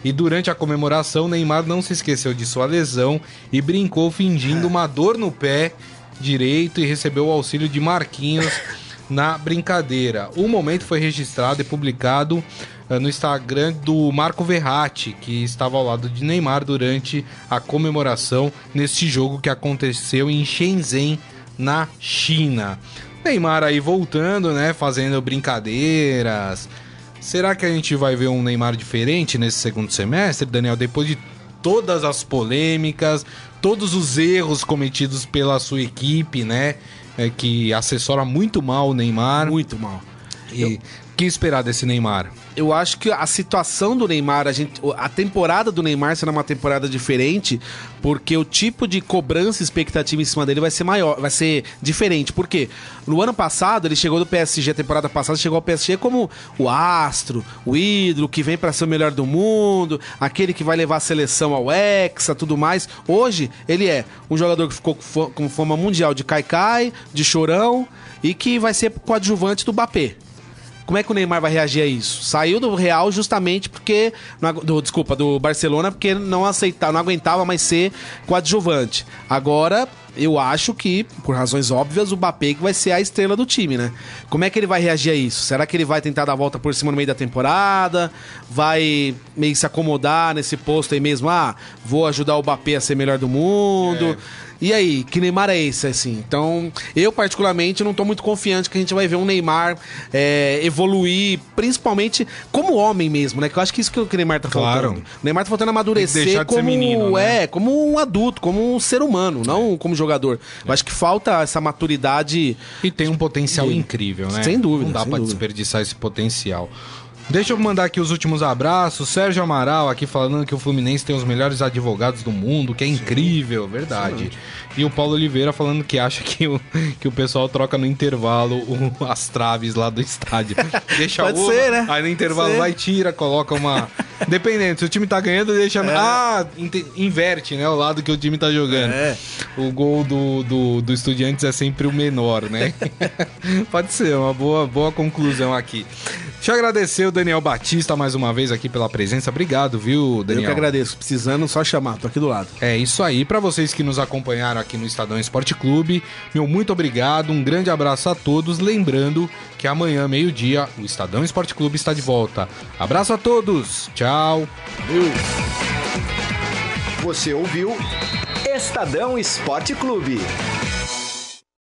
E durante a comemoração, Neymar não se esqueceu de sua lesão e brincou fingindo uma dor no pé direito e recebeu o auxílio de Marquinhos na brincadeira. O momento foi registrado e publicado eh, no Instagram do Marco Verratti, que estava ao lado de Neymar durante a comemoração neste jogo que aconteceu em Shenzhen, na China. Neymar aí voltando, né, fazendo brincadeiras. Será que a gente vai ver um Neymar diferente nesse segundo semestre, Daniel, depois de todas as polêmicas, todos os erros cometidos pela sua equipe, né, é, que assessora muito mal o Neymar? Muito mal. E o que esperar desse Neymar? eu acho que a situação do Neymar, a, gente, a temporada do Neymar será uma temporada diferente, porque o tipo de cobrança e expectativa em cima dele vai ser maior, vai ser diferente. Por quê? No ano passado, ele chegou do PSG, a temporada passada, chegou ao PSG como o astro, o ídolo, que vem para ser o melhor do mundo, aquele que vai levar a seleção ao Hexa, tudo mais. Hoje, ele é um jogador que ficou com fama mundial de caicai, de chorão, e que vai ser coadjuvante do Mbappé. Como é que o Neymar vai reagir a isso? Saiu do Real justamente porque. do- desculpa, do Barcelona, porque não aceitava, não aguentava mais ser coadjuvante. Agora, eu acho que, por razões óbvias, o Mbappé que vai ser a estrela do time, né? Como é que ele vai reagir a isso? Será que ele vai tentar dar a volta por cima no meio da temporada? Vai meio se acomodar nesse posto aí mesmo? Ah, vou ajudar o Mbappé a ser melhor do mundo. E aí, que Neymar é esse, assim? Então, eu particularmente não tô muito confiante que a gente vai ver um Neymar é, evoluir, principalmente como homem mesmo, né? Que eu acho que isso que o Neymar tá Claro. faltando. O Neymar tá faltando que amadurecer como, menino, né? é, como um adulto, como um ser humano, não como jogador. Eu acho que falta essa maturidade. E tem um potencial Sim. incrível, né? Sem dúvida, Não dá dúvida. desperdiçar esse potencial. Deixa eu mandar aqui os últimos abraços. Sérgio Amaral aqui falando que o Fluminense tem os melhores advogados do mundo, que é incrível, verdade. E o Paulo Oliveira falando que acha que o, que o pessoal troca no intervalo o- as traves lá do estádio. Deixa Pode uma, ser, né? Aí no intervalo vai, tira, coloca uma. Dependendo, se o time tá ganhando, deixa. É. Ah, inverte, né? O lado que o time tá jogando. É. O gol do, do, do Estudiantes é sempre o menor, né? Pode ser, uma boa, boa conclusão aqui. Deixa eu agradecer o Daniel Batista mais uma vez aqui pela presença. Obrigado, viu, Eu Daniel? que agradeço. Precisando, só chamar. Tô aqui do lado. É isso aí. Pra vocês que nos acompanharam aqui no Estadão Esporte Clube, meu muito obrigado. Um grande abraço a todos. Lembrando que amanhã, meio-dia, o Estadão Esporte Clube está de volta. Abraço a todos. Tchau. Você ouviu Estadão Esporte Clube.